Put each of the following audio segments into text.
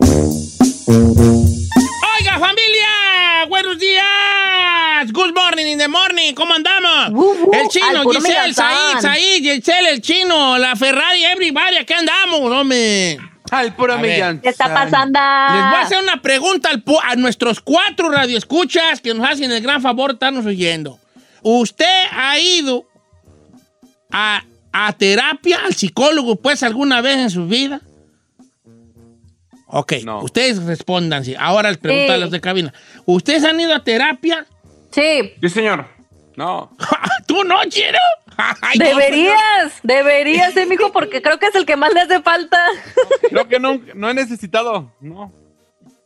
Oiga, familia, buenos días. Good morning in the morning. ¿Cómo andamos? Uh, uh, el chino, Giselle. Said, Said, Giselle, el chino, la Ferrari, everybody, aquí andamos, hombre. Al puro millón. ¿Qué está pasando? Les voy a hacer una pregunta al a nuestros cuatro radioescuchas que nos hacen el gran favor de estarnos oyendo. ¿Usted ha ido a, a terapia, al psicólogo, pues, alguna vez en su vida? Ok, No. ustedes respondan. sí. Ahora les pregunto a los de cabina. ¿Ustedes han ido a terapia? Sí, Sí, señor. No. ¿Tú no, chino? Deberías, deberías, eh, mijo, porque creo que es el que más le hace falta. Creo que no, no he necesitado. No.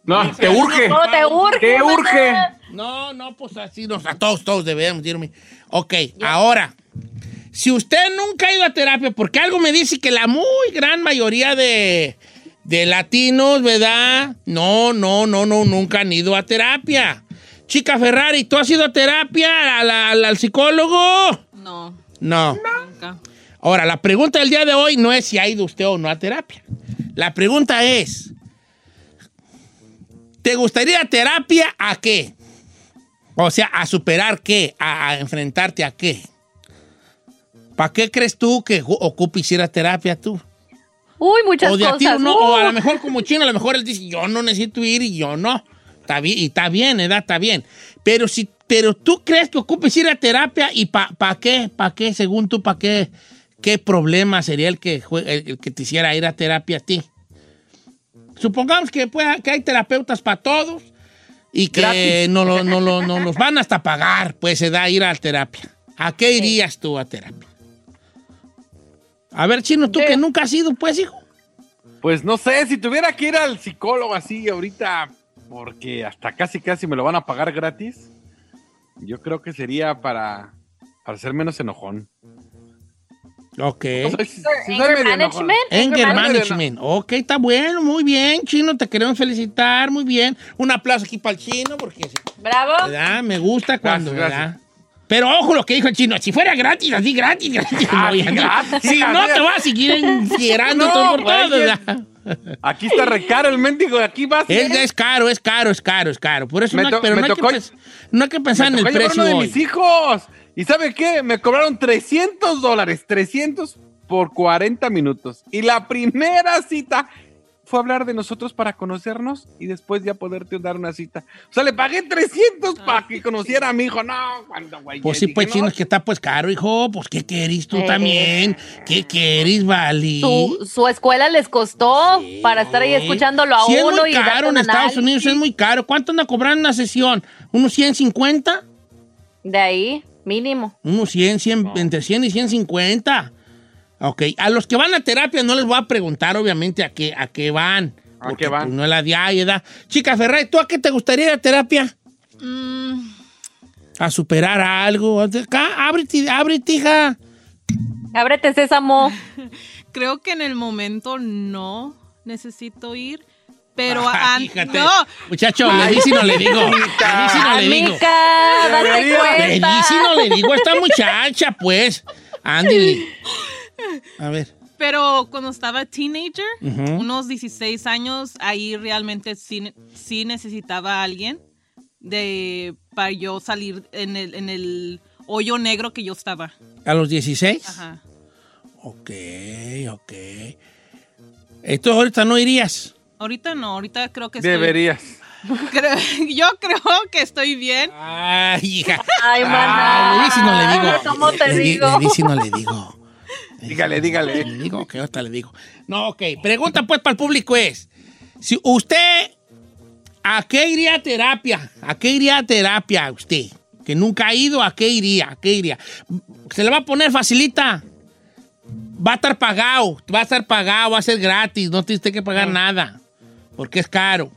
No, te urge. No, te urge. Te urge. No, no, pues así nos, a todos, todos debemos irme. Ok, ahora, si usted nunca ha ido a terapia, porque algo me dice que la muy gran mayoría de, de latinos, ¿verdad? No, no, no, no, nunca han ido a terapia. Chica Ferrari, ¿tú has ido a terapia al, al- al psicólogo? No, No. nunca. Ahora, la pregunta del día de hoy no es si ha ido usted o no a terapia. La pregunta es, ¿te gustaría terapia a qué? O sea, a superar qué, a, a enfrentarte a qué. ¿Para qué crees tú que ju- ocupes ir a terapia tú? Uy, muchas O de a ti cosas. no, o a lo mejor como chino, a lo mejor él dice, yo no necesito ir y yo no. Está bien, y está bien, ¿verdad? Está bien. Pero si, pero tú crees que ocupes ir a terapia y ¿para qué? ¿Para qué? Según tú, ¿para qué? ¿Qué problema sería el que, el, el que te hiciera ir a terapia a ti? Supongamos que, pueda- que hay terapeutas para todos y que no, lo, no, lo- no los van hasta pagar, pues se da ir a terapia. ¿A qué irías tú a terapia? A ver, chino, tú que nunca has ido, pues, hijo. Pues no sé, si tuviera que ir al psicólogo así ahorita, porque hasta casi casi me lo van a pagar gratis, yo creo que sería para, para ser menos enojón. Ok. Anger enojón. management. Anger management. Ok, está bueno, muy bien, chino, te queremos felicitar, muy bien. Un aplauso aquí para el chino, porque Bravo. ¿verdad? me gusta cuando, Gracias, ¿verdad? Pero ojo lo que dijo el chino, si fuera gratis, así gratis, gratis. ya no. gratis, si no, te vas a seguir enfierando No, todo por. Aquí está recaro el mendigo, aquí vas. Es, es caro, es caro, es caro, es caro. Por eso Me no, pero me no, hay que, tocó- no hay que pensar en el tocó precio uno de hoy. mis hijos. ¿Y sabe qué? Me cobraron 300 dólares, 300 por 40 minutos. Y la primera cita fue hablar de nosotros para conocernos y después ya poderte dar una cita. O sea, le pagué 300 para que conociera a mi hijo. No, cuando, güey. Pues sí, pues no, chino, es que está pues caro, hijo. Pues ¿qué querís tú Eh. también? ¿Qué querís, Vali? Su, su escuela les costó para estar ahí escuchándolo a Sí, es uno muy y caro en Estados. Unidos, es muy caro. ¿Cuánto anda cobrando una sesión? ¿Unos 150? De ahí, mínimo. Unos 100, 100 entre 100 y 150. Ok, a los que van a terapia no les voy a preguntar, obviamente, a qué, a qué van. ¿A qué van? pues, no es la edad. Chica Ferrari, ¿tú a qué te gustaría ir a terapia? Mm, A superar algo. Acá, ábrete, ábrete, hija. Ábrete, sésamo. creo que en el momento no necesito ir, pero Ay, an- fíjate. no, Muchacho, le di si no le digo. Le di si no le digo. Amica, date Debería. Le di si no le digo a esta muchacha, pues. Ándale. A ver. pero cuando estaba teenager, unos 16 años, ahí realmente sí, sí necesitaba a alguien de para yo salir en el, en el hoyo negro que yo estaba. ¿A los 16? Ajá. Ok, ok. Entonces ahorita no irías. Ahorita no, ahorita creo que estoy- Deberías. Creo- yo creo que estoy bien. Ay, hija. Ay, Ay, maná. le di si no le digo. ¿Cómo te Le di- digo? Le di si no le digo. Dígale, dígale. Le digo que ahorita le digo. No, ok. Pregunta pues para el público es, si usted, ¿a qué iría a terapia? ¿A qué iría a terapia usted? Que nunca ha ido, ¿a qué iría? ¿A qué iría? ¿Se le va a poner facilita? Va a estar pagado, va a estar pagado, va a ser gratis, no tiene usted que pagar nada, porque es caro.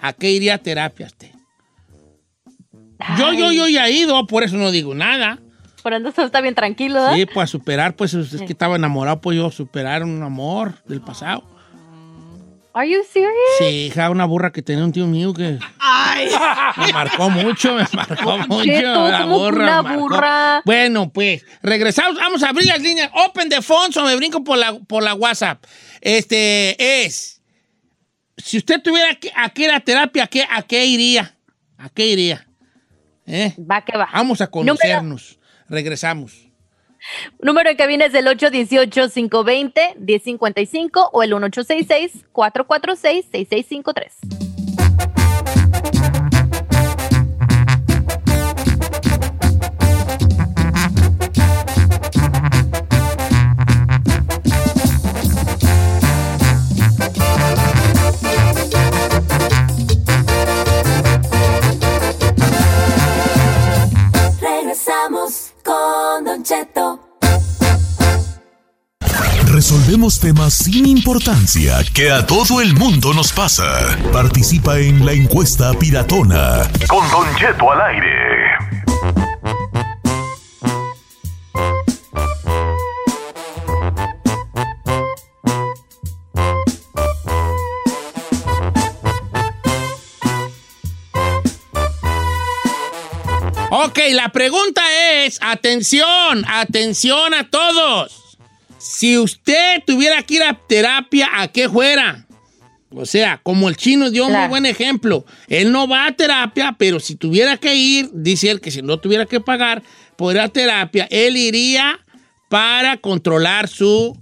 ¿A qué iría a terapia usted? Yo, yo, yo ya he ido, por eso no digo nada. Por usted está bien tranquilo, ¿eh? Sí, pues superar, pues es que estaba enamorado, pues yo superar un amor del pasado. Are you serious? Sí, hija, una burra que tenía un tío mío que Ay, me marcó mucho, me marcó mucho. Cheto, la ¿cómo que una burra? Bueno, pues, regresamos, vamos a abrir las líneas. Open de phones o me brinco por la, por la WhatsApp. Este es, si usted tuviera que, a qué la terapia, ¿a qué, a qué iría? ¿A qué iría? ¿Eh? Va que va. Vamos a conocernos. Regresamos. Número en cabina es el 818-520-1055 o el 1866-446-6653. Resolvemos temas sin importancia que a todo el mundo nos pasa. Participa en la encuesta piratona. Con Don Cheto al aire. Ok, la pregunta es, atención, atención a todos. Si usted tuviera que ir a terapia, ¿a qué fuera? O sea, como el chino dio un muy Claro. buen ejemplo. Él no va a terapia, pero si tuviera que ir, dice él que si no tuviera que pagar por ir a terapia, él iría para controlar su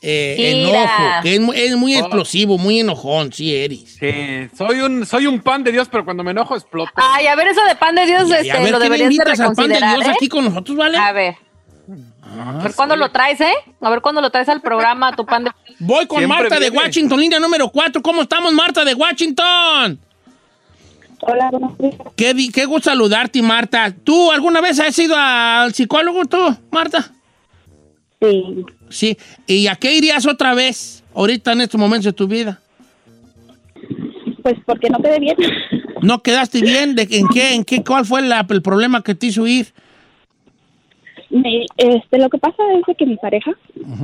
eh, enojo, que es, mu- es muy explosivo, muy enojón, sí, eres. Sí, soy un, soy un pan de Dios, pero cuando me enojo exploto. Ay, a ver, eso de pan de Dios, Y a este, ver, lo ¿qué le deberías de invitas al pan de reconsiderar, Dios ¿eh? aquí con nosotros, vale? A ver. Ah, A ver cuándo lo traes, ¿eh? A ver cuándo lo traes al programa, tu pan de... Voy con Siempre Marta de. Washington, línea número 4. ¿Cómo estamos, Marta de Washington? Hola, buenos días. Qué, gusto saludarte, Marta. ¿Tú alguna vez has ido al psicólogo, tú, Marta? Sí, Sí. ¿Y a qué irías otra vez, ahorita en estos momentos de tu vida? pues porque no quedé bien. ¿No quedaste bien? ¿De, ¿En qué? ¿En qué? ¿Cuál fue la- el problema que te hizo ir? Me- este, lo que pasa es que mi pareja,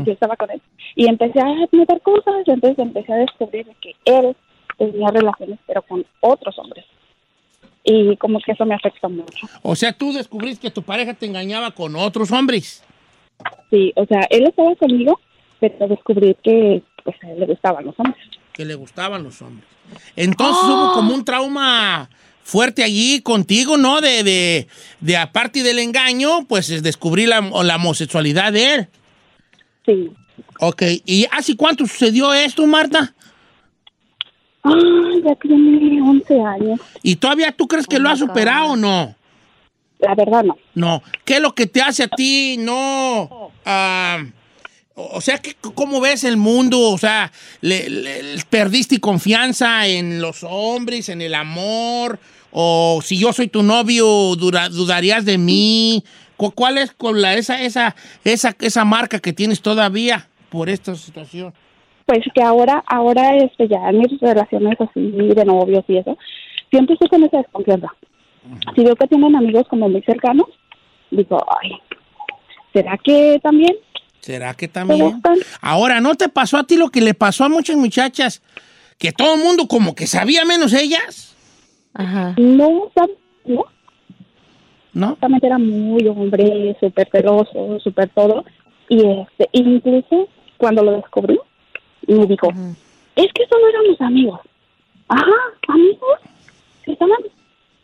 yo estaba con él, y empecé a notar cosas, y entonces empecé a descubrir que él tenía relaciones, pero con otros hombres. Y como que eso me afectó mucho. O sea, tú descubriste que tu pareja te engañaba con otros hombres. Sí, o sea, él estaba conmigo, pero descubrí que pues a él le gustaban los hombres. que le gustaban los hombres. Entonces hubo como un trauma fuerte allí contigo, ¿no? De, de, de aparte del engaño, pues es descubrir la, la homosexualidad de él. Sí. Ok, ¿y hace cuánto sucedió esto, Marta? Ah, ya tiene 11 años. ¿Y todavía tú crees que lo has superado o no? La verdad no. No. ¿Qué es lo que te hace a ti no? ah, o sea, ¿qué- ¿cómo ves el mundo? O sea, le- le- ¿perdiste confianza en los hombres, en el amor? ¿O si yo soy tu novio, dura- dudarías de mí? ¿Cu- ¿Cuál es con la, esa, esa, esa, esa marca que tienes todavía por esta situación? Pues que ahora, ahora este, ya en mis relaciones así de novios y eso, siempre estoy con esa desconfianza. Si veo que tienen amigos como muy cercanos, digo, ay, ¿será que también ¿Será que también? Ahora, ¿no te pasó a ti lo que le pasó a muchas muchachas? Que todo el mundo como que sabía menos ellas, Ajá. No, no, ¿no? exactamente era muy hombre, súper celoso, súper todo. Y este, incluso cuando lo descubrí, me dijo, es que solo éramos amigos. Ajá, amigos. que Estaban,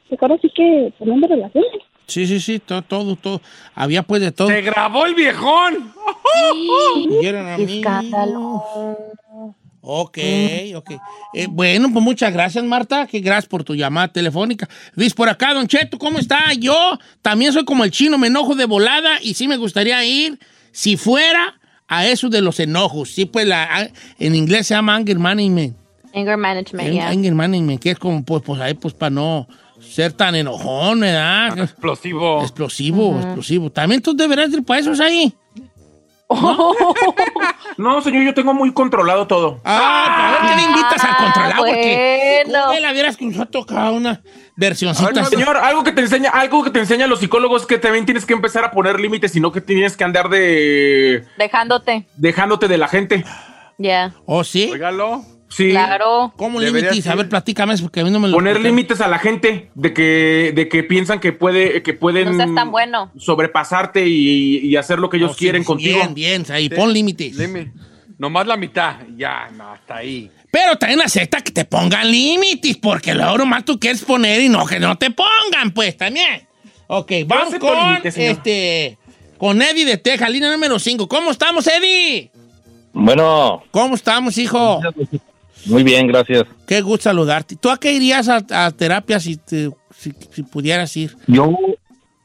pues ahora sí que teniendo relaciones. Sí, sí, sí, todo, todo, todo. Había pues de todo. ¡Se grabó el viejón! Y eran Qué amigos. escándalo. Ok, ok. Eh, bueno, pues muchas gracias, Marta. Que gracias por tu llamada telefónica. Dice por acá, Don Cheto, ¿cómo está? Yo también soy como el chino, me enojo de volada y sí me gustaría ir, si fuera, a eso de los enojos. Sí, pues la, en inglés se llama anger management. Anger management, yeah. Anger management, que es como, pues, pues ahí, pues, para no ser tan enojón, ¿verdad? Explosivo. Explosivo, explosivo. También tú deberás ir para esos ahí. No, señor, yo tengo muy controlado todo. Ah, ¿por qué le invitas a controlar? Porque bueno. ¿cómo la vieras que nos ha tocado una versioncita? así? Señor, algo que te enseña, algo que te enseñan los psicólogos es que también tienes que empezar a poner límites, sino que tienes que andar de Dejándote. dejándote de la gente. Ya. ¿Oh, sí? Óigalo. Sí. Claro. ¿Cómo límites? A ver, platícame eso, porque a mí no me lo Poner límites a la gente de que, de que piensan que puede, que pueden No tan bueno. sobrepasarte y, y hacer lo que ellos quieren sí, contigo. Bien, bien, ahí, pon límites. Nomás la mitad. Ya, no, hasta ahí. Pero también acepta que te pongan límites, porque luego nomás tú quieres poner y no que no te pongan, pues, también. Ok, vamos con, límites, señor. este, con Eddie de Texas, línea número 5. ¿Cómo estamos, Eddie? Bueno, ¿Cómo estamos, hijo? Muy bien, gracias. Qué gusto saludarte. ¿Tú a qué irías a, a terapia si, te- si, si pudieras ir? Yo,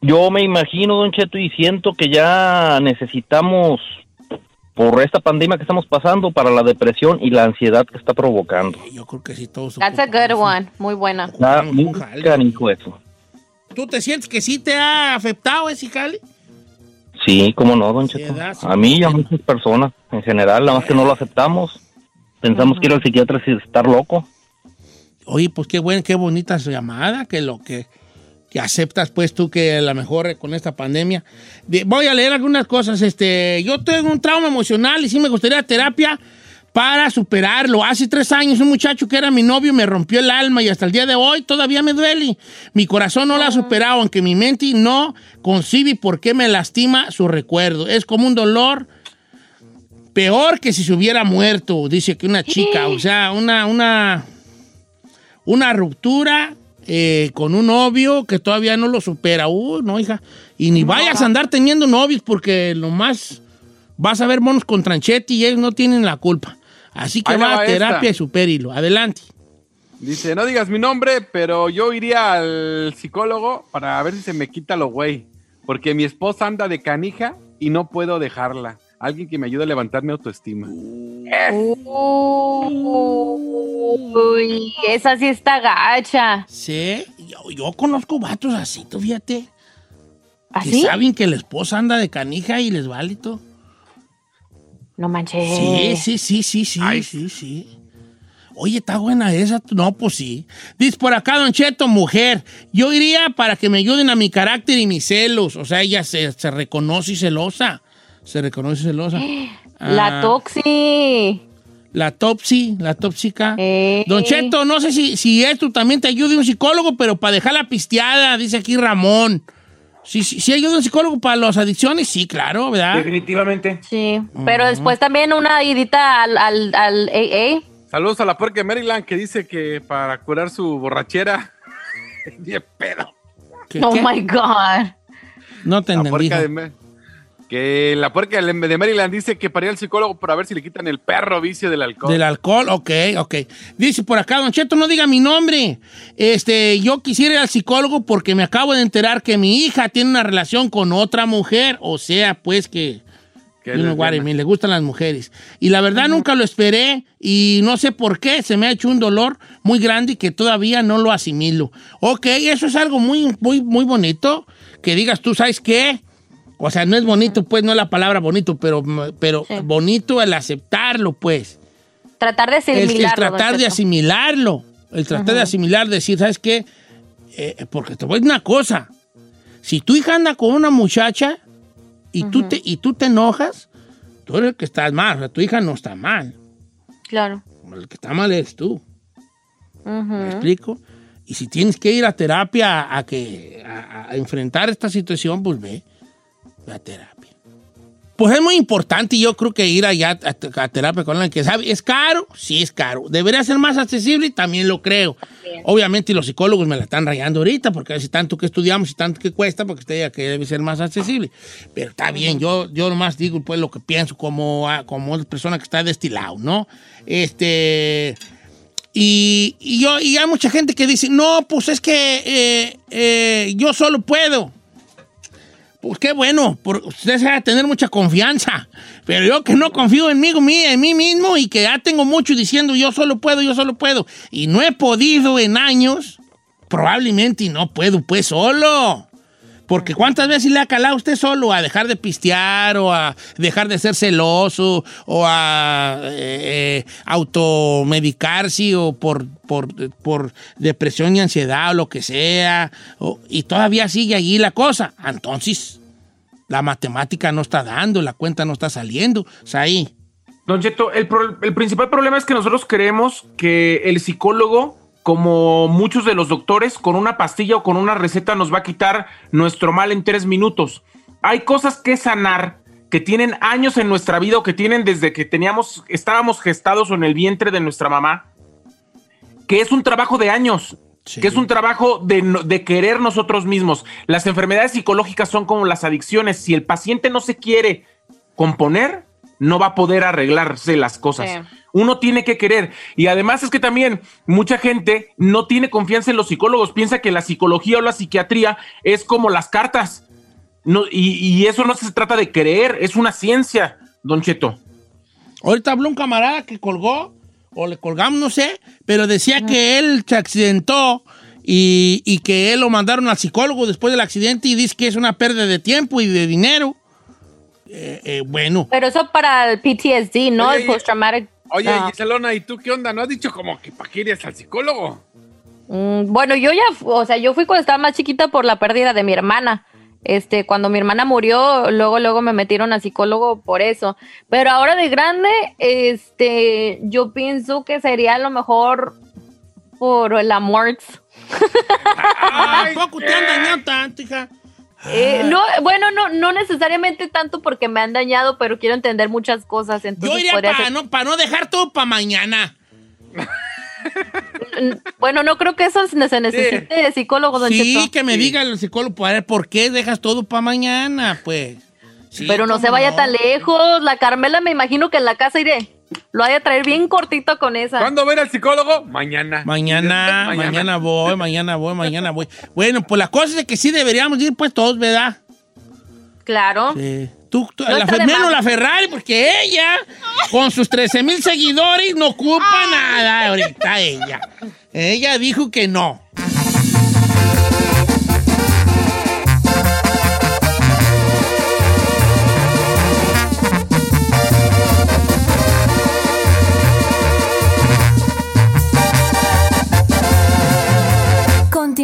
yo me imagino, Don Cheto, y siento que ya necesitamos, por esta pandemia que estamos pasando, para la depresión y la ansiedad que está provocando. Yo creo que sí, todos. That's a good one. Muy buena. Está muy canijo eso. ¿Tú te sientes que sí te ha afectado ese jale? Sí, cómo no, Don Cheto. A mí y a muchas personas en general, nada más que no lo aceptamos. Pensamos que ir al psiquiatra es estar loco. Oye, pues qué buena, qué bonita su llamada, que lo que, que aceptas pues tú que a lo mejor con esta pandemia. De- voy a leer algunas cosas. Este, yo tengo un trauma emocional y sí me gustaría terapia para superarlo. Hace tres años un muchacho que era mi novio me rompió el alma y hasta el día de hoy todavía me duele. Mi corazón no lo ha superado, aunque mi mente no concibe por qué me lastima su recuerdo. Es como un dolor peor que si se hubiera muerto, dice que una chica, o sea, una, una, una ruptura eh, con un novio que todavía no lo supera. Uy, no, hija. Y ni vayas a andar teniendo novios porque lo más vas a ver monos con tranchete y ellos no tienen la culpa. Así que Ahí va va a terapia esta. y supérilo. Adelante. Dice, no digas mi nombre, pero yo iría al psicólogo para ver si se me quita lo güey. Porque mi esposa anda de canija y no puedo dejarla. Alguien que me ayude a levantar mi autoestima. Uy, esa sí está gacha. Sí, yo, yo conozco vatos así, tú fíjate. Que ¿Así? saben que la esposa anda de canija y les vale todo. No manches. Sí, sí, sí, sí, sí, sí, sí. Oye, está buena esa. No, pues sí. Dice por acá, Don Cheto, mujer. Yo iría para que me ayuden a mi carácter y mis celos. O sea, ella se, se reconoce celosa. Se reconoce celosa. La Ah, toxi. La topsy, la tóxica. Eh. Don Cheto, no sé si, si esto también te ayude un psicólogo, pero para dejar la pisteada, dice aquí Ramón. Si sí, sí ayuda un psicólogo para las adicciones, sí, claro, ¿verdad? Definitivamente. Sí. Pero después también una idita al, al, al AA. Saludos a la puerca de Maryland que dice que para curar su borrachera. De pedo. ¿Qué- Oh qué? my God. No te La entendí. Que la puerca de Maryland dice que para ir al psicólogo para ver si le quitan el perro vicio del alcohol. Del alcohol, ok, ok. Dice por acá, Don Cheto, no diga mi nombre. Este, yo quisiera ir al psicólogo porque me acabo de enterar que mi hija tiene una relación con otra mujer. O sea, pues que. Que mean, le gustan las mujeres. Y la verdad nunca lo esperé y no sé por qué. Se me ha hecho un dolor muy grande y que todavía no lo asimilo. Ok, eso es algo muy, muy, muy bonito. Que digas, tú sabes qué. O sea, no es bonito, pues, no es la palabra bonito, pero, pero Sí. bonito el aceptarlo, pues Tratar de el, el asimilarlo. don tratar de asimilarlo. El tratar de asimilar, decir, ¿sabes qué? Eh, porque te voy a decir una cosa. Si tu hija anda con una muchacha y, tú, te, y tú te enojas, tú eres el que estás mal. O sea, tu hija no está mal. Claro. El que está mal eres tú. ¿Me explico? Y si tienes que ir a terapia a, que, a, a enfrentar esta situación, pues ve. Ve a terapia. Pues es muy importante y yo creo que ir allá a, a terapia con alguien que sabe, ¿es caro? Sí, es caro. ¿Debería ser más accesible? También lo creo. Obviamente los psicólogos me la están rayando ahorita porque si tanto que estudiamos y tanto que cuesta, porque usted diga que debe ser más accesible. Pero está bien, yo, yo nomás digo pues lo que pienso como, ah, como persona que está de este lado, ¿no? Este... Y, y yo, y hay mucha gente que dice, no, pues es que eh, eh, yo solo puedo. Pues qué bueno, por, usted se a tener mucha confianza. Pero yo que no confío en mí, en mí mismo y que ya tengo mucho diciendo yo solo puedo, yo solo puedo. Y no he podido en años, probablemente y no puedo pues solo. Porque cuántas veces le ha calado usted solo a dejar de pistear o a dejar de ser celoso o a eh, automedicarse o por, por, por, depresión y ansiedad o lo que sea. y todavía sigue allí la cosa. Entonces, la matemática no está dando, la cuenta no está saliendo. Sea, ahí. Don Cheto, el principal problema es que nosotros creemos que el psicólogo como muchos de los doctores, con una pastilla o con una receta nos va a quitar nuestro mal en tres minutos. Hay cosas que sanar que tienen años en nuestra vida o que tienen desde que teníamos, estábamos gestados o en el vientre de nuestra mamá, que es un trabajo de años, que es un trabajo de, de, querer nosotros mismos. Las enfermedades psicológicas son como las adicciones. Si el paciente no se quiere componer, no va a poder arreglarse las cosas. Uno tiene que querer. Y además es que también mucha gente no tiene confianza en los psicólogos, piensa que la psicología o la psiquiatría es como las cartas. No, y, eso no se trata de creer, es una ciencia, don Cheto. Ahorita habló un camarada que colgó, o le colgamos, no sé, pero decía que él se accidentó y, y, que él lo mandaron al psicólogo después del accidente y dice que es una pérdida de tiempo y de dinero. Eh, eh, bueno. Pero eso para el PTSD, ¿no? el post-traumatic. Oye, Giselona, ¿y tú qué onda? ¿No has dicho como que para qué irías al psicólogo? Mm, bueno, yo ya, o sea, yo fui cuando estaba más chiquita por la pérdida de mi hermana. Este, cuando mi hermana murió, luego, luego me metieron al psicólogo por eso. Pero ahora de grande, este, yo pienso que sería a lo mejor por la muerte. Ay, poco te han dañado tanto, hija? Eh, no, bueno, no, no necesariamente tanto porque me han dañado, pero quiero entender muchas cosas. Entonces Yo iría para no, no dejar todo para mañana. bueno, no creo que eso se necesite de psicólogo, don Sí, que me diga el psicólogo, ¿por qué dejas todo para mañana? Pues. Pero no se vaya tan lejos. La Carmela me imagino que en la casa iré. Lo voy a traer bien cortito con esa. ¿Cuándo ver al psicólogo? Mañana. Mañana, mañana. voy, mañana voy, mañana voy. Bueno, pues la cosa es que sí deberíamos ir pues todos, ¿verdad? Claro. Sí. Tú, la, menos la Ferrari, porque ella, con sus 13 mil seguidores, no ocupa nada ahorita ella. Ella dijo que no.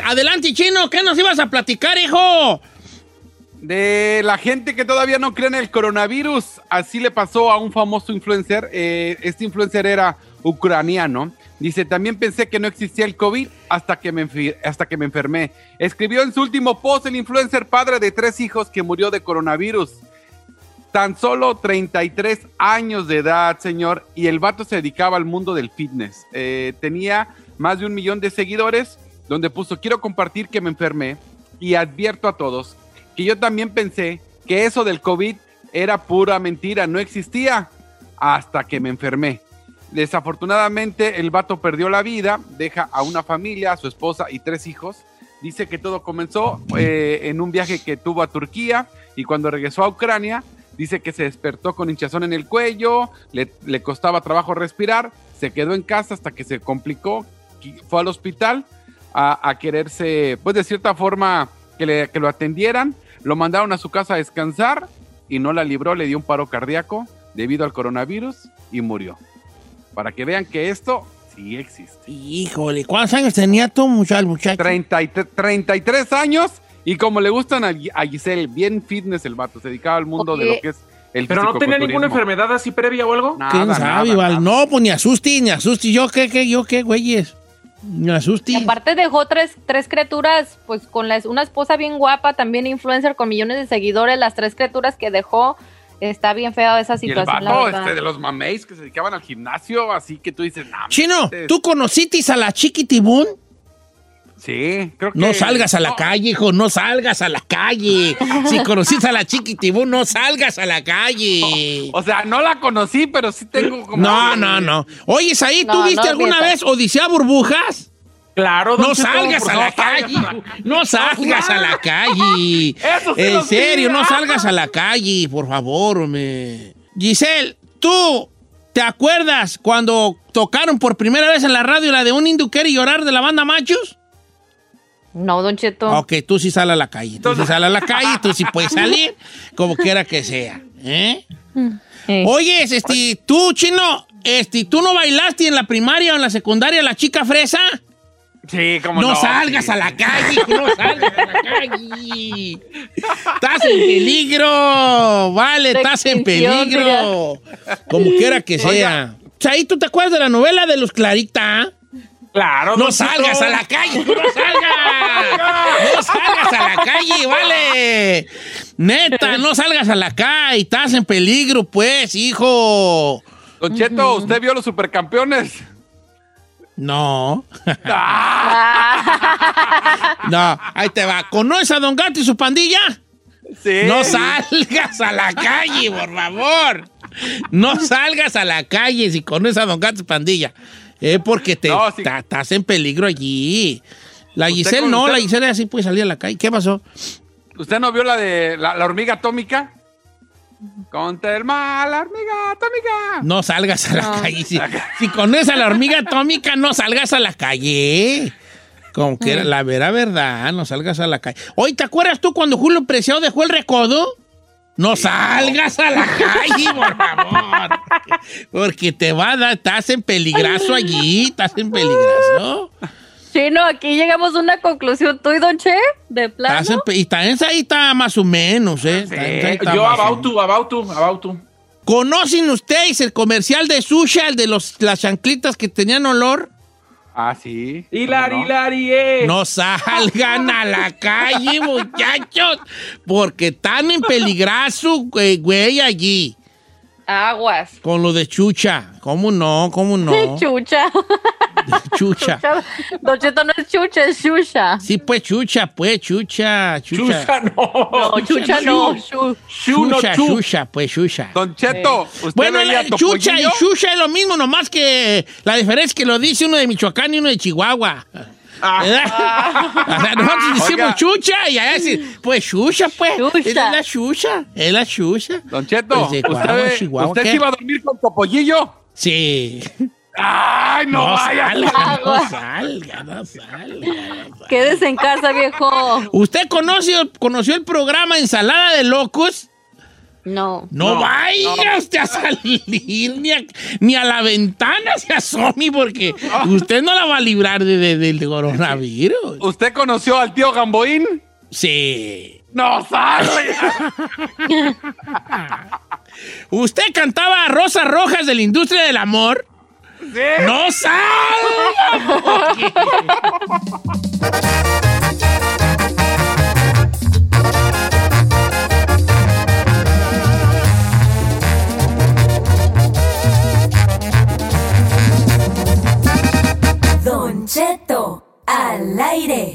Adelante, chino, ¿qué nos ibas a platicar, hijo? De la gente que todavía no cree en el coronavirus, así le pasó a un famoso influencer. eh, este influencer era ucraniano. Dice, también pensé que no existía el COVID hasta que, me enfi- hasta que me enfermé. Escribió en su último post el influencer padre de tres hijos que murió de coronavirus. Tan solo 33 años de edad, señor, y el vato se dedicaba al mundo del fitness. Eh, tenía más de un millón de seguidores, donde puso, quiero compartir que me enfermé y advierto a todos que yo también pensé que eso del COVID era pura mentira, no existía hasta que me enfermé. Desafortunadamente el vato perdió la vida, deja a una familia, a su esposa y tres hijos. Dice que todo comenzó eh, en un viaje que tuvo a Turquía y cuando regresó a Ucrania, dice que se despertó con hinchazón en el cuello, le, le costaba trabajo respirar, se quedó en casa hasta que se complicó, fue al hospital a, a quererse, pues de cierta forma, que, le- que lo atendieran, lo mandaron a su casa a descansar y no la libró, le dio un paro cardíaco debido al coronavirus y murió. Para que vean que esto sí existe. Híjole, ¿cuántos años tenía tú, muchacho? muchacho? 33 33 años y como le gustan a, Giselle, bien fitness el vato, se dedicaba al mundo de lo que es el Pero no tenía ninguna enfermedad así previa o algo. ¿Quién Nada, sabe, nada, Val? No, pues ni asuste, ni asuste. ¿Yo qué, qué, yo qué, güeyes? Asuste. Y aparte dejó tres, tres criaturas, pues con la, una esposa bien guapa, también influencer con millones de seguidores, las tres criaturas que dejó, está bien fea esa Y el situación, vato este, de los mameis que se dedicaban al gimnasio, así que tú dices, nah, Chino, ¿tú conociste a la chiquitibún? Sí, creo que... No salgas a la No, calle, hijo, no salgas a la calle. Si conociste a la chiquitibún, no salgas a la calle. O sea, no la conocí, pero sí tengo como... No, no, no. Oye, ahí, ¿tú No, viste no alguna vez Odisea Burbujas? Claro, don No salgas a la calle. salgas. No salgas a la calle. Eso sí En serio, no salgas a la calle, por favor, hombre. Giselle, tú te acuerdas cuando tocaron por primera vez en la radio la de un indio quiere llorar de la banda Machos? No, Don Cheto. Ok, tú sí sal a la calle. Tú sí sal a la calle, tú sí puedes salir, como quiera que sea. ¿eh? Eh. Oye, este, tú, chino, este, ¿tú no bailaste en la primaria o en la secundaria la chica fresa? Sí, como No, no. salgas sí. a la calle, no salgas a la calle. Estás en peligro, vale, estás en peligro. Como quiera que sea. Chay, ¿tú te acuerdas de la novela de los Clarita? Claro, No salgas a la calle, no salgas. No salgas a la calle, vale. Neta, no salgas a la calle, estás en peligro, pues, hijo. Don Cheto, ¿usted vio los supercampeones? No. No, ahí te va. ¿Conoces a Don Gato y su pandilla? Sí. No salgas a la calle, por favor. No salgas a la calle si conoces a Don Gato y su pandilla. Es porque te No, sí. ta- estás en peligro allí. La ¿Usted Giselle no, usted? la Giselle así puede salir a la calle. ¿Qué pasó? ¿Usted no vio la de la, la hormiga atómica? Contra el mal, la hormiga atómica. No salgas a la No. calle. Si, si conoces a la hormiga atómica, no salgas a la calle. Como que era la vera verdad, no salgas a la calle. Oye, ¿te acuerdas tú cuando Julio Preciado dejó el recodo? No salgas a la calle, por favor. Porque te va a dar, estás en peligrazo allí, estás en peligrazo. Chino, aquí llegamos a una conclusión. ¿Tú y Don Che? ¿De plano? Estás en pe- y también ahí está más o menos, ¿eh? Está- está Yo about menos. to, about to, about to. ¿Conocen ustedes el comercial de Susha, el de los, las chanclitas que tenían olor? Ah, sí. Hilari, ¿Cómo no? hilari, eh. No salgan a la calle, muchachos, porque están en peligrazo, güey, allí, Aguas. con lo de chucha. ¿Cómo no? ¿Cómo no? Chucha. chucha. Don Cheto no es chucha, es chucha. Sí, pues chucha, pues chucha, chucha. Chucha, no. No, chucha no. chu- Chucha, chu. chucha, pues chucha. Don Cheto, ¿usted Bueno, veía la, chucha y chucha es lo mismo, nomás que la diferencia es que lo dice uno de Michoacán y uno de Chihuahua. Sea, nosotros decimos Oiga. chucha y allá dicen, pues chucha, pues. Chucha. Es la chucha, es la chucha. Don Cheto, Pues ¿usted, Chihuahua, Chihuahua, ¿usted ¿qué? se iba a dormir con Topollillo? Sí. ¡Ay, no, No vaya! salga, no salga, no salga. Quédese en casa, viejo. ¿Usted conoció, conoció el programa Ensalada de Locos? No. No, No, vaya usted a salir ni a, ni a la ventana se asome porque usted no la va a librar de, de- del coronavirus. ¿Usted conoció al tío Gamboín? Sí. ¡No sale! ¿Usted cantaba Rosas Rojas de la industria del amor? ¡No salga! Don Cheto, al aire.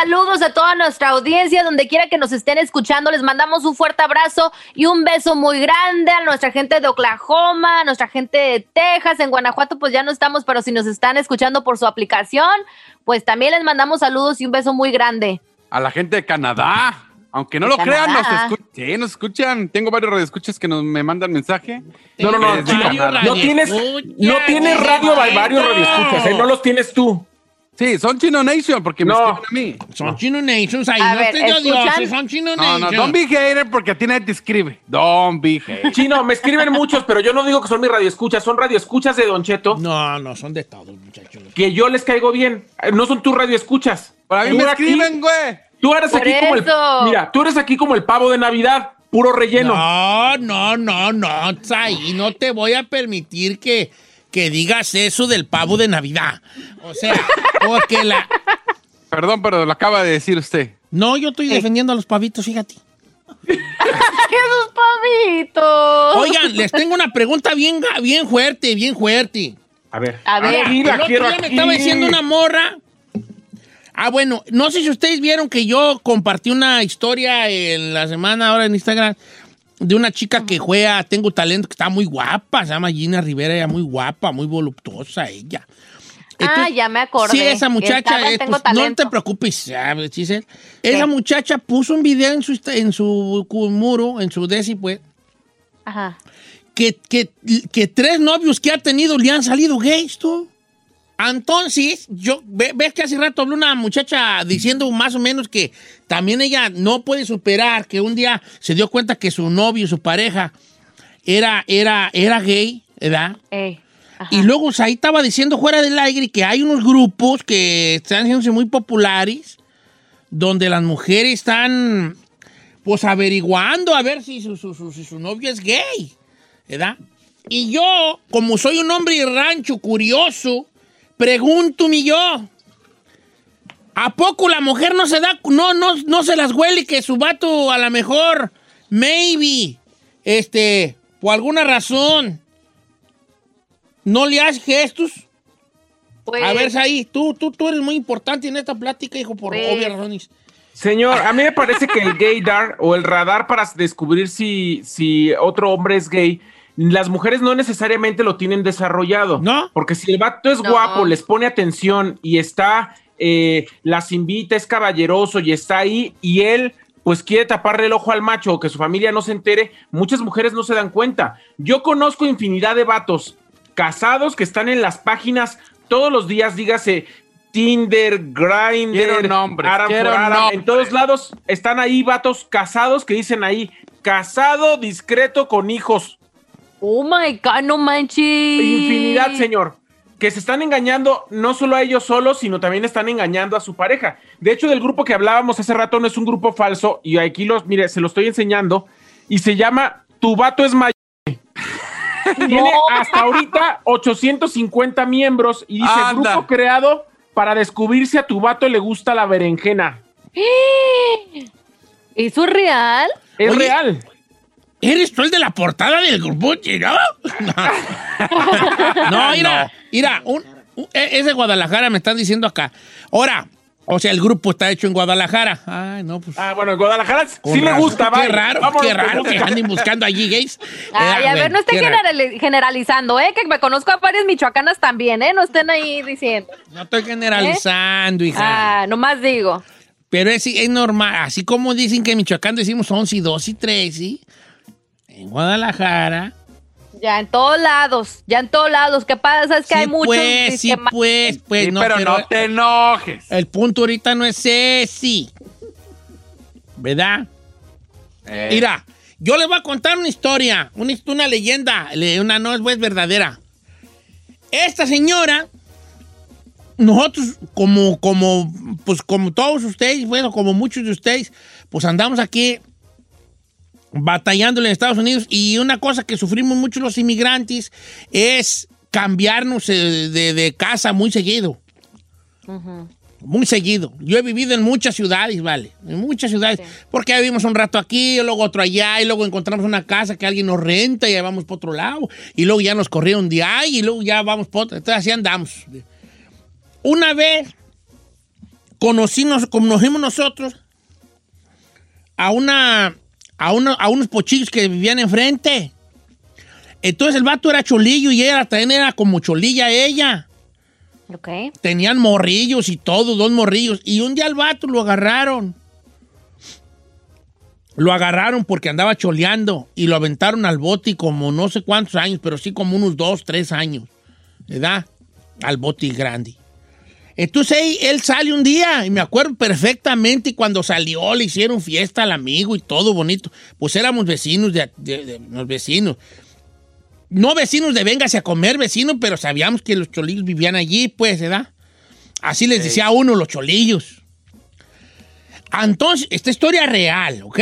Saludos a toda nuestra audiencia, donde quiera que nos estén escuchando. Les mandamos un fuerte abrazo y un beso muy grande a nuestra gente de Oklahoma, a nuestra gente de Texas, en Guanajuato, pues ya no estamos, pero si nos están escuchando por su aplicación, pues también les mandamos saludos y un beso muy grande. A la gente de Canadá. Aunque no De lo crean, nos escuchan. Sí, nos escuchan. Tengo varios radioescuchas que nos, me mandan mensaje. No, no, no, Canadá. no tienes, no tienes radio, hay varios radioescuchas, ¿eh? no los tienes tú. Sí, son Chino Nation porque me No. escriben a mí. Son Chino Nations ahí, A no ver, te yo ¿escuchan? dioses, son Chino No, Nations. no, don't be hater porque a ti nadie te escribe. Don't be hater. Chino, me escriben muchos, pero yo no digo que son mis radioescuchas, son radioescuchas de Don Cheto, No, no, son de todos, muchachos. que yo les caigo bien. Eh, No son tus radioescuchas. Para mí Tú me aquí- escriben, güey. Tú eres Por aquí como el. eso. Mira, tú eres aquí como el pavo de Navidad, puro relleno. No, no, no, no, ahí no te voy a permitir que, que digas eso del pavo de Navidad. O sea, porque la... Perdón, pero lo acaba de decir usted. No, yo estoy defendiendo a los pavitos, fíjate. ¡Jesús Pavito! Oigan, les tengo una pregunta bien, ga- bien fuerte, bien fuerte. A ver. A ver. Aquí la quiero día me estaba diciendo una morra. Ah, bueno, no sé si ustedes vieron que yo compartí una historia en la semana ahora en Instagram de una chica que juega Tengo Talento, que está muy guapa, se llama Gina Rivera, ella muy guapa, muy voluptuosa ella. ah, ya me acordé. Sí, esa muchacha, eh, pues, no te preocupes, ¿sabes? Esa muchacha puso un video en su, en su muro, en su desi, pues, Ajá. que, que, que tres novios que ha tenido le han salido gays, tú. Entonces, yo, ve- ves que hace rato habló una muchacha diciendo más o menos que también ella no puede superar que un día se dio cuenta que su novio, su pareja, era, era, era gay, ¿verdad? Ey. Y luego ahí estaba diciendo fuera del aire que hay unos grupos que están haciéndose muy populares, donde las mujeres están, pues, averiguando a ver si su, su- su- si su novio es gay, ¿verdad? Y yo, como soy un hombre rancho curioso, pregunto mi yo, ¿a poco la mujer no se da, no, no, no se las huele que su vato a lo mejor, maybe, este, por alguna razón, no le hace gestos? Pues, A ver, ahí, tú, tú, tú eres muy importante en esta plática, hijo, por Pues- obvias razones. Señor, a mí me parece que el gaydar o el radar para descubrir si, si otro hombre es gay, las mujeres no necesariamente lo tienen desarrollado. ¿No? Porque si el vato es No. guapo, les pone atención y está, eh, las invita, es caballeroso y está ahí y él pues quiere taparle el ojo al macho o que su familia no se entere, muchas mujeres no se dan cuenta. Yo conozco infinidad de vatos casados que están en las páginas todos los días, dígase Tinder, Grindr, nombres, Aram Aram, en todos lados están ahí vatos casados que dicen ahí, casado, discreto, con hijos. Oh my God, no manches. Infinidad, señor. Que se están engañando no solo a ellos solos, sino también están engañando a su pareja. De hecho, del grupo que hablábamos hace rato no es un grupo falso, y aquí los, mire, se lo estoy enseñando, y se llama Tu vato es mayor. Tiene hasta ahorita 850 miembros y dice Anda. grupo creado para descubrir si a tu vato le gusta la berenjena. ¿Eso es real? Es Oye, real. ¿Eres tú el de la portada del grupo, no? No, mira, mira, un- un- e- es de Guadalajara, me están diciendo acá. Ahora, o sea, el grupo está hecho en Guadalajara. Ay, no, pues. Ah, bueno, en Guadalajara sí le razón. gusta, Qué raro, Vámonos, qué raro que anden buscando allí gays. Ay, Eh, a ver, no estén generalizando, ¿eh? Que me conozco a varias michoacanas también, ¿eh? No estén ahí diciendo. No estoy generalizando, hija. Ah, nomás digo. Pero es, es normal. Así como dicen que en Michoacán decimos 11 y 2 y 3, ¿sí? En Guadalajara. Ya en todos lados, ya en todos lados. ¿Qué pasa? Es que hay sí, muchos. pues, sí, pues, pues. Sí, no, pero, no te enojes. El punto ahorita no es ese. ¿Verdad? Eh, Mira, yo les voy a contar una historia, una, una leyenda, le- una no es pues, verdadera. Esta señora, nosotros, como, como, pues como todos ustedes, bueno, como muchos de ustedes, pues andamos aquí batallándole en Estados Unidos y una cosa que sufrimos mucho los inmigrantes es cambiarnos eh, de, de casa muy seguido. Muy seguido. Yo he vivido en muchas ciudades, ¿vale? En muchas ciudades. Porque vivimos un rato aquí, y luego otro allá, y luego encontramos una casa que alguien nos renta y ya vamos para otro lado. Y luego ya nos corrieron de ahí y luego ya vamos para otro. Entonces así andamos. Una vez conocimos, conocimos nosotros a una, a una- a unos pochillos que vivían enfrente. Entonces el vato era cholillo y ella también era como cholilla ella. Ok. Tenían morrillos y todo, dos morrillos. Y un día al vato lo agarraron. Lo agarraron porque andaba choleando y lo aventaron al bote como no sé cuántos años, pero sí como unos dos, tres años. ¿Verdad? Al bote grande. Entonces él, él sale un día y me acuerdo perfectamente cuando salió le hicieron fiesta al amigo y todo bonito. Pues éramos vecinos de, de- de- los vecinos. No vecinos de véngase a comer vecinos, pero sabíamos que los cholillos vivían allí, pues, ¿verdad? Así les decía a uno los cholillos. Entonces, esta historia es real, ¿ok?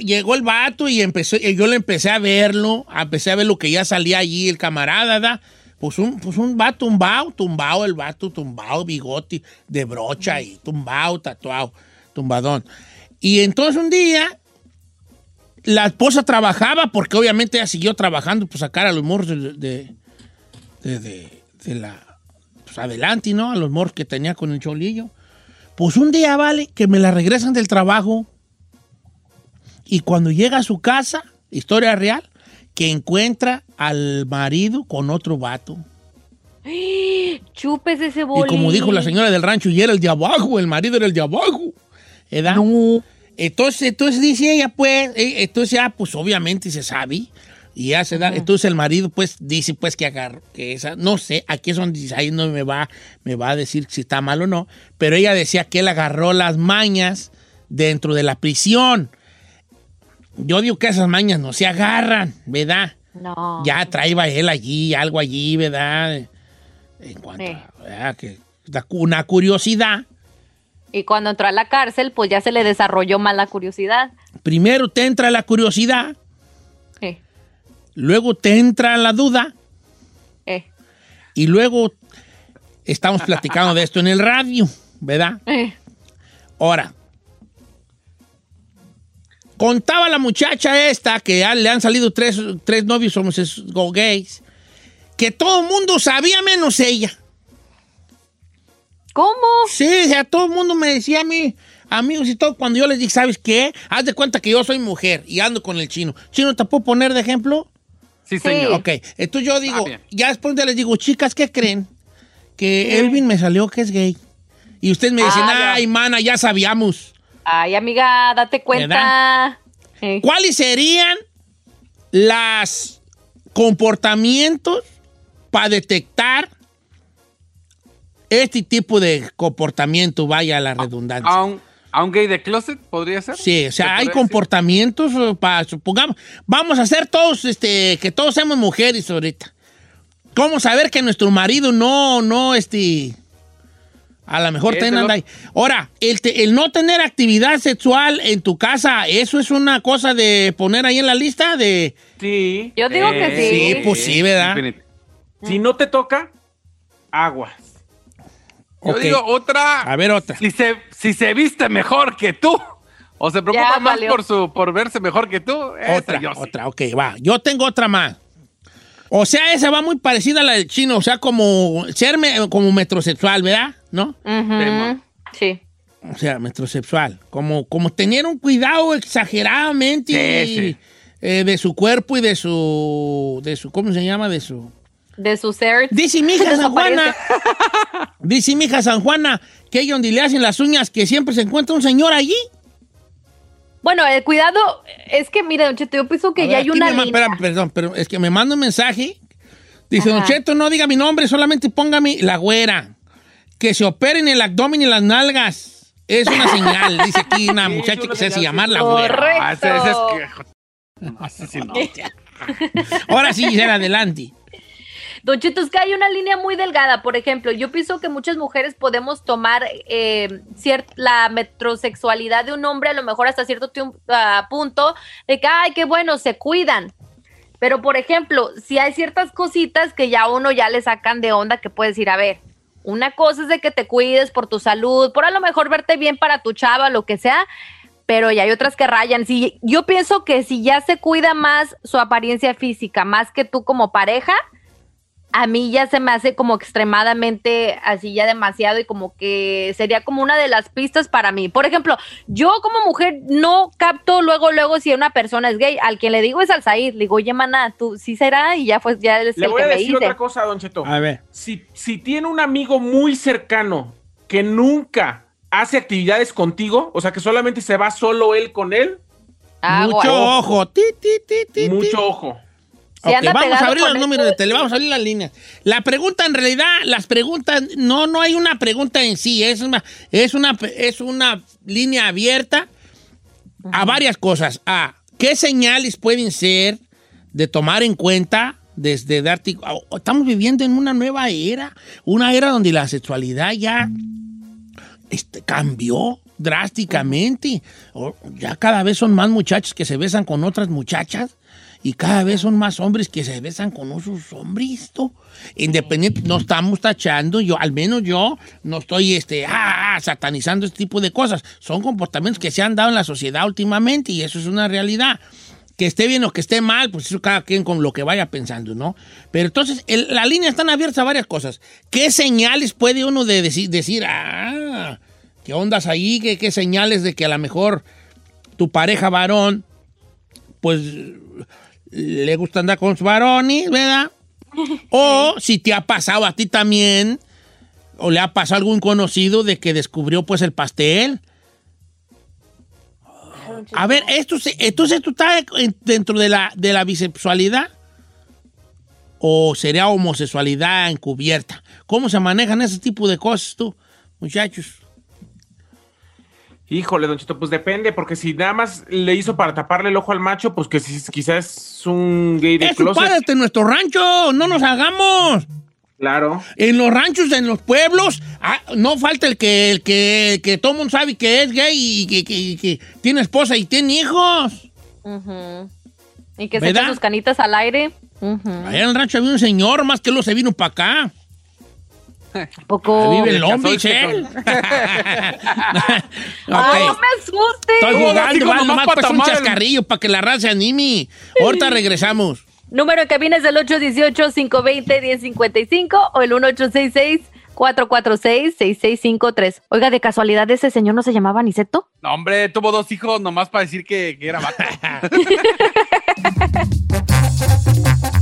Llegó el vato y empezó, y yo le empecé a verlo, empecé a ver lo que ya salía allí, el camarada, ¿verdad? Pues un, pues un vato tumbado, tumbado el vato, tumbado, bigote de brocha y tumbado, tatuado, tumbadón. Y entonces un día la esposa trabajaba porque obviamente ella siguió trabajando pues sacar a los morros de, de, de- de- de la pues adelante, ¿no? A los morros que tenía con el cholillo. Pues un día, vale, que me la regresan del trabajo y cuando llega a su casa, historia real, que encuentra al marido con otro vato. Chupes ese Y bolín. como dijo la señora del rancho, y era el de abajo, el marido era el de abajo. ¿Verdad? Entonces, entonces dice ella, pues, eh, entonces ya, pues obviamente se sabe. Y ya se da. Entonces el marido, pues, dice, pues, que agarró, que esa, no sé, aquí es donde dice, ahí no me va, me va a decir si está mal o no. Pero ella decía que él agarró las mañas dentro de la prisión. Yo digo que esas mañas no se agarran, ¿verdad? No. Ya traía él allí, algo allí, ¿verdad? En cuanto Sí. a, ¿verdad? Que una curiosidad. Y cuando entró a la cárcel, pues ya se le desarrolló más la curiosidad. Primero te entra la curiosidad, Eh, luego te entra la duda eh, y luego estamos platicando de esto en el radio, ¿verdad? eh. Ahora, contaba la muchacha esta que ya le han salido tres, tres novios homosexuales gays, que todo el mundo sabía menos ella. ¿Cómo? Sí, o sea, todo el mundo me decía a mí, amigos y todo, cuando yo les dije, ¿sabes qué? Haz de cuenta que yo soy mujer y ando con el chino. ¿Chino te puedo poner de ejemplo? Sí, señor. Ok, entonces yo digo, bien. ya después de les digo, chicas, ¿qué creen? Que Elvin me salió que es gay. Y ustedes me dicen, Ah, ya. ay, mana, ya sabíamos. Ay, amiga, date cuenta. Eh. ¿Cuáles serían los comportamientos para detectar este tipo de comportamiento, vaya a la redundancia? ¿A un, a un gay de closet podría ser? Sí, o ¿Se sea, hay decir? comportamientos para, supongamos, vamos a hacer todos, este, que todos seamos mujeres ahorita. ¿Cómo saber que nuestro marido no, no, este, A lo mejor Es también de anda ahí. Ahora, el, te- el no tener actividad sexual en tu casa, ¿eso es una cosa de poner ahí en la lista? de Sí. Yo digo que sí. Sí, pues sí, ¿verdad? Si no te toca, aguas. Yo digo otra. A ver, otra. Si se, si se viste mejor que tú. O se preocupa Ya más por su por verse mejor que tú. esa Otra, yo sí. otra, ok, va. Yo tengo otra más. O sea, esa va muy parecida a la del chino, o sea, como ser me- como metrosexual, ¿verdad? ¿No? Sí. O sea, metrosexual. Como, como tener un cuidado exageradamente Sí, sí. eh, de su cuerpo y de su, de su, ¿cómo se llama? De su... De su ser. Dice mi hija San Juana, dice mi hija San Juana, que ella donde le hacen las uñas, que siempre se encuentra un señor allí. Bueno, el cuidado es que, mire, Don Cheto, yo pienso que ya hay una línea. espera, perdón, pero es que me manda un mensaje. Dice, Ajá. Don Cheto, no diga mi nombre, solamente póngame la güera. Que se operen el abdomen y las nalgas. Es una señal, dice aquí una Sí, muchacha que se hace llamar la güera. Correcto. Ah, ese- ese es que- No, ese sí no. Ahora sí, Gisela, adelante. Don Cheto, es que hay una línea muy delgada. Por ejemplo, yo pienso que muchas mujeres podemos tomar eh, la metrosexualidad de un hombre a lo mejor hasta cierto ah, punto de que, ay, qué bueno, se cuidan. Pero, por ejemplo, si hay ciertas cositas que ya uno ya le sacan de onda, que puedes ir a ver. Una cosa es de que te cuides por tu salud, por a lo mejor verte bien para tu chava, lo que sea, pero ya hay otras que rayan. Si, yo pienso que si ya se cuida más su apariencia física, más que tú como pareja, a mí ya se me hace como extremadamente así ya demasiado y como que sería como una de las pistas para mí. Por ejemplo, yo como mujer no capto luego, luego si una persona es gay. Al quien le digo es al Said. Le digo, oye, mana, tú sí será y ya fue, ya es Le el voy que a me decir dice. otra cosa, Don Cheto. A ver. Si, si tiene un amigo muy cercano que nunca hace actividades contigo, o sea que solamente se va solo él con él, Agua. Mucho ojo. Ti, ti, ti, ti, ti. mucho ojo. Si Ok, anda vamos a abrir los números de tele, vamos a abrir las líneas. La pregunta, en realidad, las preguntas, no, no hay una pregunta en sí, es una, es una, es una línea abierta a varias cosas. A, ¿qué señales pueden ser de tomar en cuenta desde darte... Estamos viviendo en una nueva era, una era donde la sexualidad ya este, cambió drásticamente. Ya cada vez son más muchachos que se besan con otras muchachas y cada vez son más hombres que se besan con otros hombres. ¿no? Independiente, no estamos tachando, yo, al menos yo, no estoy este, ah, ah, satanizando este tipo de cosas. Son comportamientos que se han dado en la sociedad últimamente y eso es una realidad. Que esté bien o que esté mal, pues eso cada quien con lo que vaya pensando, ¿no? Pero entonces, la línea están abiertas a varias cosas. ¿Qué señales puede uno de decir, decir ah, qué ondas ahí? ¿Qué, ¿Qué señales de que a lo mejor tu pareja varón, pues le gusta andar con sus varones, ¿verdad? O si te ha pasado a ti también, o le ha pasado a algún conocido de que descubrió pues el pastel. A ver, esto se- entonces tú estás en- dentro de la, de la bisexualidad o sería homosexualidad encubierta. ¿Cómo se manejan ese tipo de cosas tú, muchachos? Híjole, Don Cheto, pues depende, porque si nada más le hizo para taparle el ojo al macho, pues que si, quizás es un gay de Es su closet. padre en nuestro rancho, no nos hagamos. Claro. En los ranchos, en los pueblos, ah, no falta el que, el que, el que todo mundo sabe que es gay y que, que- que tiene esposa y tiene hijos. Y que se ¿Verdad? echa sus canitas al aire. Allá en el rancho había un señor, más que lo se vino para acá. Poco. Ahí vive el Long Beach, ¿eh? Ay, no me asustes. Estoy No, jugando, vale, nomás nomás pa' pues un chascarrillo para que la raza anime. Ahorita regresamos. Número en cabina es el 818-520-1055 o el 1866-446-6653. Oiga, de casualidad, ¿ese señor no se llamaba Niceto? No, hombre, tuvo dos hijos nomás para decir que, que era vato.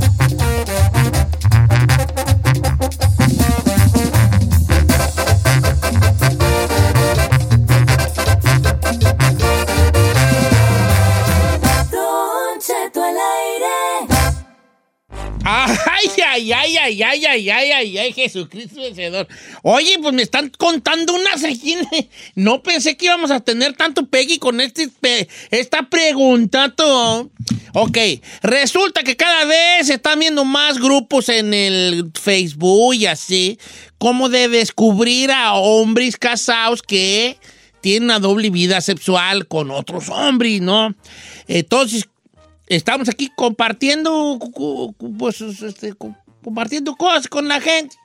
Ay, ay, ay, ay, ay, ay, ay, ay, ay, Jesucristo vencedor. Oye, pues me están contando unas aquí. No pensé que íbamos a tener tanto Peggy con este, esta pregunta. to. Ok, resulta que cada vez se están viendo más grupos en el Facebook y así, como de descubrir a hombres casados que tienen una doble vida sexual con otros hombres, ¿no? Entonces, estamos aquí compartiendo, pues, este, compartiendo cosas con la gente.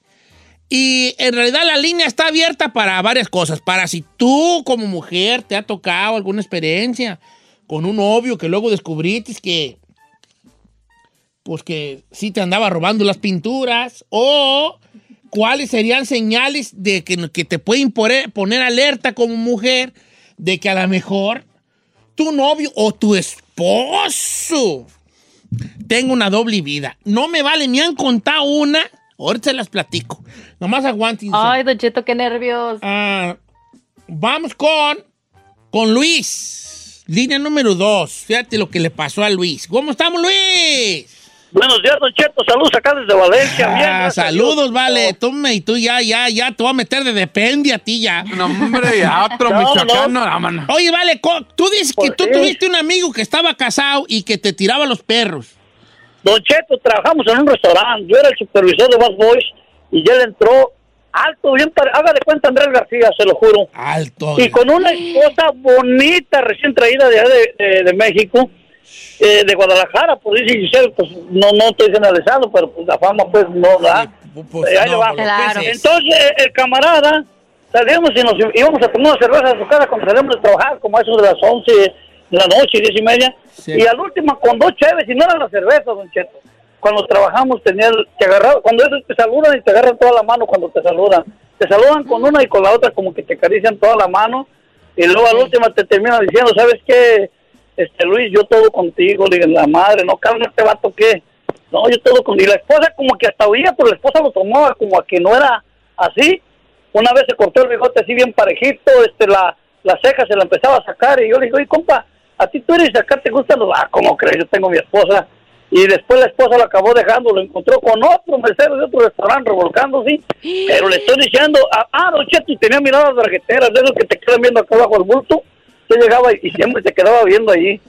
Y en realidad la línea está abierta para varias cosas. Para si tú como mujer te ha tocado alguna experiencia con un novio que luego descubriste que, pues que sí te andaba robando las pinturas o cuáles serían señales de que, que te pueden poner, poner alerta como mujer de que a lo mejor tu novio o tu esposo tenga una doble vida. No me vale, me han contado una, ahorita se las platico. Nomás aguanten. Ay, Don Cheto, qué nervios. Ah, vamos con, con Luis. Línea número dos. Fíjate lo que le pasó a Luis. ¿Cómo estamos, Luis? Buenos días, Don Cheto. Saludos acá desde Valencia. Bien, Ah, gracias a saludos, vale. Tú, me, y tú ya, ya, ya te voy a meter de depende a ti ya. No, hombre, ya otro No, michoacano. no. ah. Oye, vale, co- tú dices que tú sí. tuviste un amigo que estaba casado y que te tiraba los perros. Don Cheto, trabajamos en un restaurante. Yo era el supervisor de Bass Boys y él entró alto, bien Haga de cuenta Andrés García, se lo juro. Alto. Y con una esposa bonita, recién traída de, allá de, de- de México, eh, de Guadalajara, pues dice Giselle, pues no, no estoy generalizando, pero pues la fama pues no da. Pues, Eh, ahí le no, va. pues, Claro. es- Entonces eh, el camarada, salimos y nos íbamos a tomar una cerveza a su casa cuando salimos de trabajar, como a eso de las 11 de la noche, 10 y media. Sí. Y al último con dos cheves, y no eran las cervezas, don Cheto. Cuando trabajamos tenía el, te agarraba, cuando esos te saludan y te agarran toda la mano cuando te saludan. Te saludan con una y con la otra como que te acarician toda la mano. Y luego al último te terminan diciendo, ¿sabes qué? Este Luis, yo todo contigo, le digo, la madre, no, cálmate, vato, ¿qué? No, yo todo contigo. Y la esposa como que hasta oía, pero la esposa lo tomaba como a que no era así. Una vez se cortó el bigote así bien parejito, este, la, la ceja se la empezaba a sacar y yo le digo, oye, compa, a ti tú eres de acá, te gustan los... Ah, ¿cómo crees? Yo tengo mi esposa. Y después la esposa lo acabó dejando, lo encontró con otro mesero de otro restaurante revolcando, sí. Pero le estoy diciendo, ah, ah don Cheto, tenía miradas bragueteras, de esos que te quedan viendo acá abajo del bulto. Yo llegaba y, siempre te quedaba viendo allí.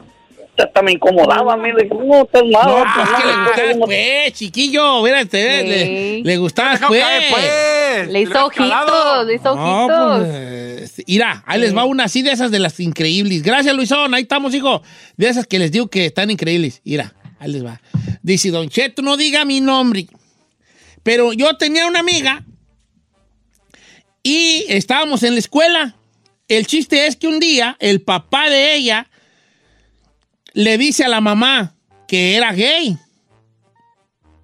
Hasta me incomodaba a mí, le dije, no, estás malo. No, pues no, que le no, no, pues, chiquillo. Mírate, Sí. le, le gustabas, Déjame pues. caer, pues. Le hizo ojitos, le hizo No, ojitos. pues, irá, ahí les va una así de esas de las increíbles. Gracias, Luisón, ahí estamos, hijo. De esas que les digo que están increíbles. Irá, ahí les va. Dice, Don Cheto, no diga mi nombre. Pero yo tenía una amiga y estábamos en la escuela. El chiste es que un día el papá de ella le dice a la mamá que era gay.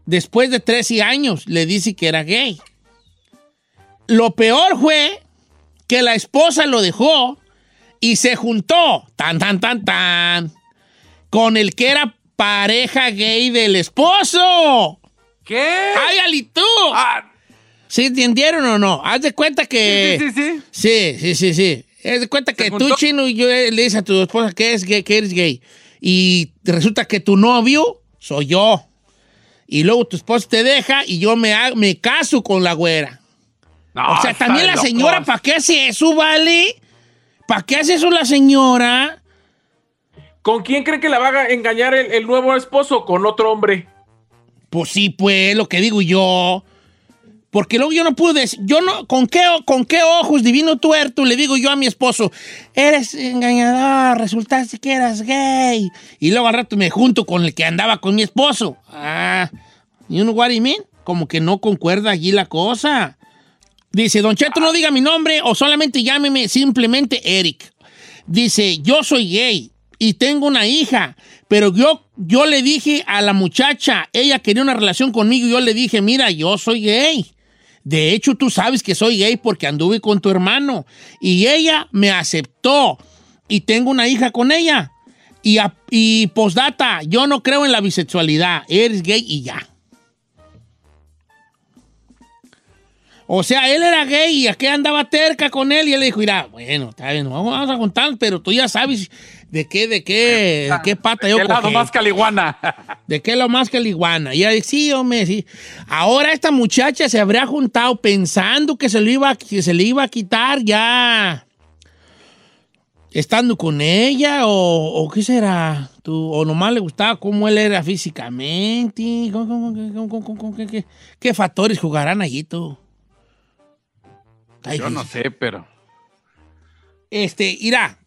Después de 13 años le dice que era gay. Lo peor fue que la esposa lo dejó y se juntó, tan, tan, tan, tan, con el que era pareja gay del esposo. ¿Qué? ¡Ay, Alito! Ah, ¿Sí entendieron o no? Haz de cuenta que... sí, sí, sí. Sí, sí, sí, sí. Haz de cuenta que tú, chino, y yo eh, le dices a tu esposa que, es gay, que eres gay. Y resulta que tu novio soy yo. Y luego tu esposa te deja y yo me, me caso con la güera. No, o sea, también la señora. ¿para qué hace eso, vale? ¿Para qué hace eso la señora? ¿Con quién creen que la va a engañar el, el nuevo esposo? Con otro hombre. Pues sí, pues, lo que digo yo. Porque luego yo no pude decir, yo no, ¿con qué, con qué ojos divino tuerto le digo yo a mi esposo, eres engañador, resultaste que eras gay. Y luego al rato me junto con el que andaba con mi esposo. Ah, you know what I mean? Como que no concuerda allí la cosa. Dice, Don Cheto, no diga mi nombre o solamente llámeme simplemente Eric. Dice, yo soy gay y tengo una hija, pero yo, yo le dije a la muchacha, ella quería una relación conmigo y yo le dije, mira, yo soy gay. De hecho, tú sabes que soy gay porque anduve con tu hermano y ella me aceptó y tengo una hija con ella. Y, a- postdata, yo no creo en la bisexualidad, eres gay y ya. O sea, él era gay y aquí andaba terca con él y él le dijo, mira, bueno, está bien, vamos a contar, pero tú ya sabes de qué, de qué, de qué pata yo ¿Qué lado más caliguana? ¿De qué lo más que la iguana? Y ella dice, sí, hombre, sí. Ahora esta muchacha se habría juntado pensando que se, lo iba, que se le iba a quitar ya. estando con ella o, o qué será? ¿Tú, ¿O nomás le gustaba cómo él era físicamente? ¿Cómo- cómo- cómo- cómo- cómo- cómo- qué, qué- qué factores jugarán allí tú? Yo no sé, pero. Este, irá.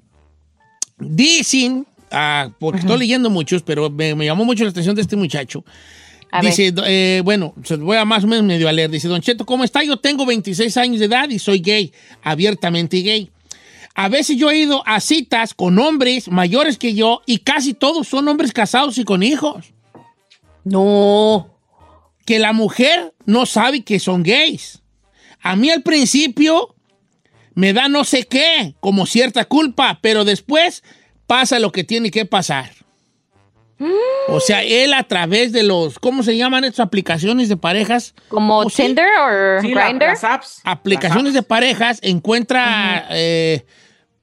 Dicen, ah, porque estoy leyendo muchos, pero me, me llamó mucho la atención de este muchacho. A Dice, eh, bueno, voy a más o menos medio a leer. Dice, Don Cheto, ¿cómo está? Yo tengo 26 años de edad y soy gay, abiertamente gay. A veces yo he ido a citas con hombres mayores que yo y casi todos son hombres casados y con hijos. No. Que la mujer no sabe que son gays. A mí al principio me da no sé qué, como cierta culpa, pero después pasa lo que tiene que pasar. O sea, él a través de los, ¿cómo se llaman estas aplicaciones de parejas? ¿Como. Tinder o Sí, la- Grindr? las apps. Aplicaciones de parejas, encuentra eh,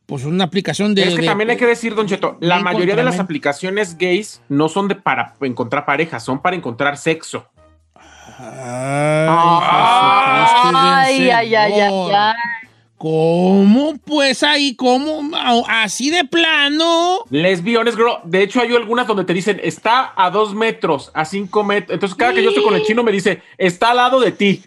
pues una aplicación de... es que de- también hay que decir, Don Cheto, la mayoría de las aplicaciones gays no son de para encontrar pareja, son para encontrar sexo. Ay, ay, ay, ay, ay. ¿Cómo? Pues ahí, ¿cómo? Así de plano. Les be honest, girl. De hecho, hay algunas donde te dicen, está a dos metros, a cinco metros. Entonces, cada que yo estoy con el chino, me dice, está al lado de ti.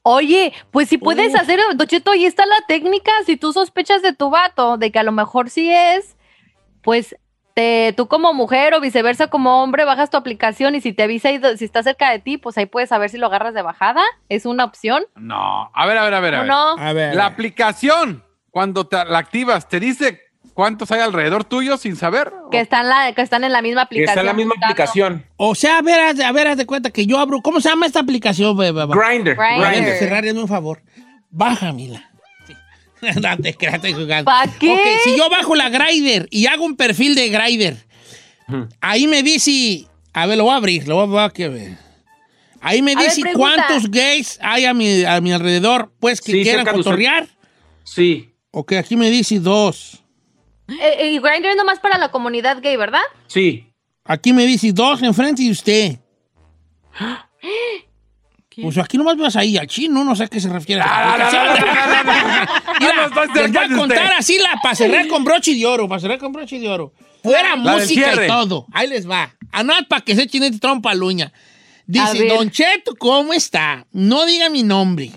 Oye, pues si puedes hacer, Docheto, ahí está la técnica. Si tú sospechas de tu vato, de que a lo mejor sí es, pues te, tú como mujer o viceversa como hombre, bajas tu aplicación y si te avisa y si está cerca de ti, pues ahí puedes saber si lo agarras de bajada. Es una opción. No. A ver, a ver, a ver. A ¿O ver. no? A ver. La aplicación, cuando te la activas, te dice cuántos hay alrededor tuyo sin saber. Que están, la, que están en la misma Que aplicación. está en la misma buscando. aplicación. O sea, a ver, haz- a ver, haz de cuenta que yo abro. ¿Cómo se llama esta aplicación, bebé? Grindr. Grindr. Vayan a cerrar, un favor. Bájamela. Sí. no te creas, estoy jugando. ¿Pa qué? Ok, si yo bajo la Grider y hago un perfil de Grider, ahí me dice. A ver, lo voy a abrir, lo voy a, que ver. Ahí me A ver, dice pregunta. cuántos gays hay a mi, a mi alrededor, pues que Sí, quieran cotorrear. Sí, Ok, aquí me dice dos. Eh, y Grindr es nomás para la comunidad gay, ¿verdad? sí. Aquí me dice dos enfrente de usted. Pues aquí nomás vas ahí al chino, no sé a qué se refiere. les voy a contar así la para cerrar con broche de oro, para cerrar con broche de oro. Fuera La música y todo. Ahí les va. A nada para que se este trompa a la uña. A Dice. Don Cheto, ¿cómo está? No diga mi nombre.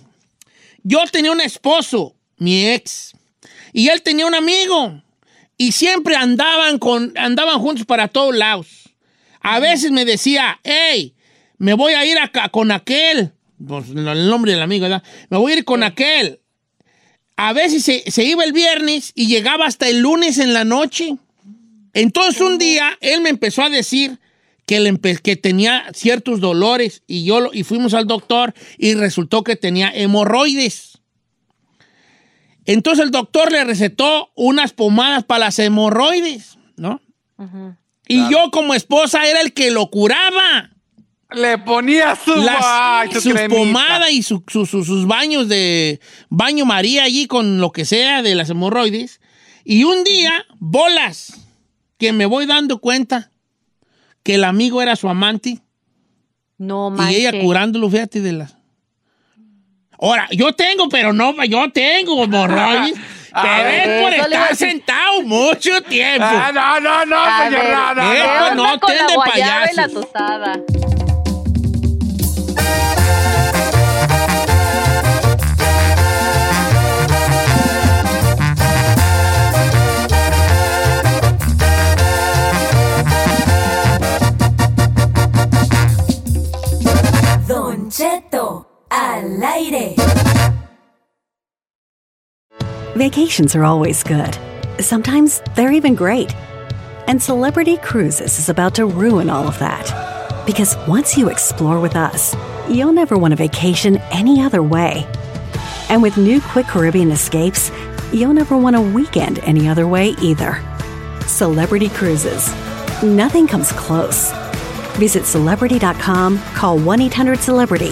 Yo tenía un esposo, mi ex, y él tenía un amigo. Y siempre andaban, con, andaban juntos para todos lados. A veces me decía, hey, me voy a ir acá con aquel. Pues, el nombre del amigo, ¿verdad? Me voy a ir con aquel. A veces se, se iba el viernes y llegaba hasta el lunes en la noche. Entonces un día él me empezó a decir que, le que tenía ciertos dolores y, yo lo- y fuimos al doctor y resultó que tenía hemorroides. Entonces el doctor le recetó unas pomadas para las hemorroides, ¿no? Y yo como esposa era el que lo curaba. Le ponía su, Las- ay, su pomadas y su- su- su- sus baños de baño María allí con lo que sea de las hemorroides. Y un día, bolas, que me voy dando cuenta que el amigo era su amante No y manches. ella curándolo, fíjate, de las... Ahora, yo tengo, pero no, yo tengo hemorroides. pero es por estar sentado mucho tiempo. Ah, no, no, no, señor, ver, no, no, ¿qué ¿qué no. onda? onda con ten la de aire. Vacations are always good. Sometimes they're even great. And Celebrity Cruises is about to ruin all of that. Because once you explore with us, you'll never want a vacation any other way. And with new Quick Caribbean escapes, you'll never want a weekend any other way either. Celebrity Cruises. Nothing comes close. Visit celebrity.com, call 1 800 Celebrity,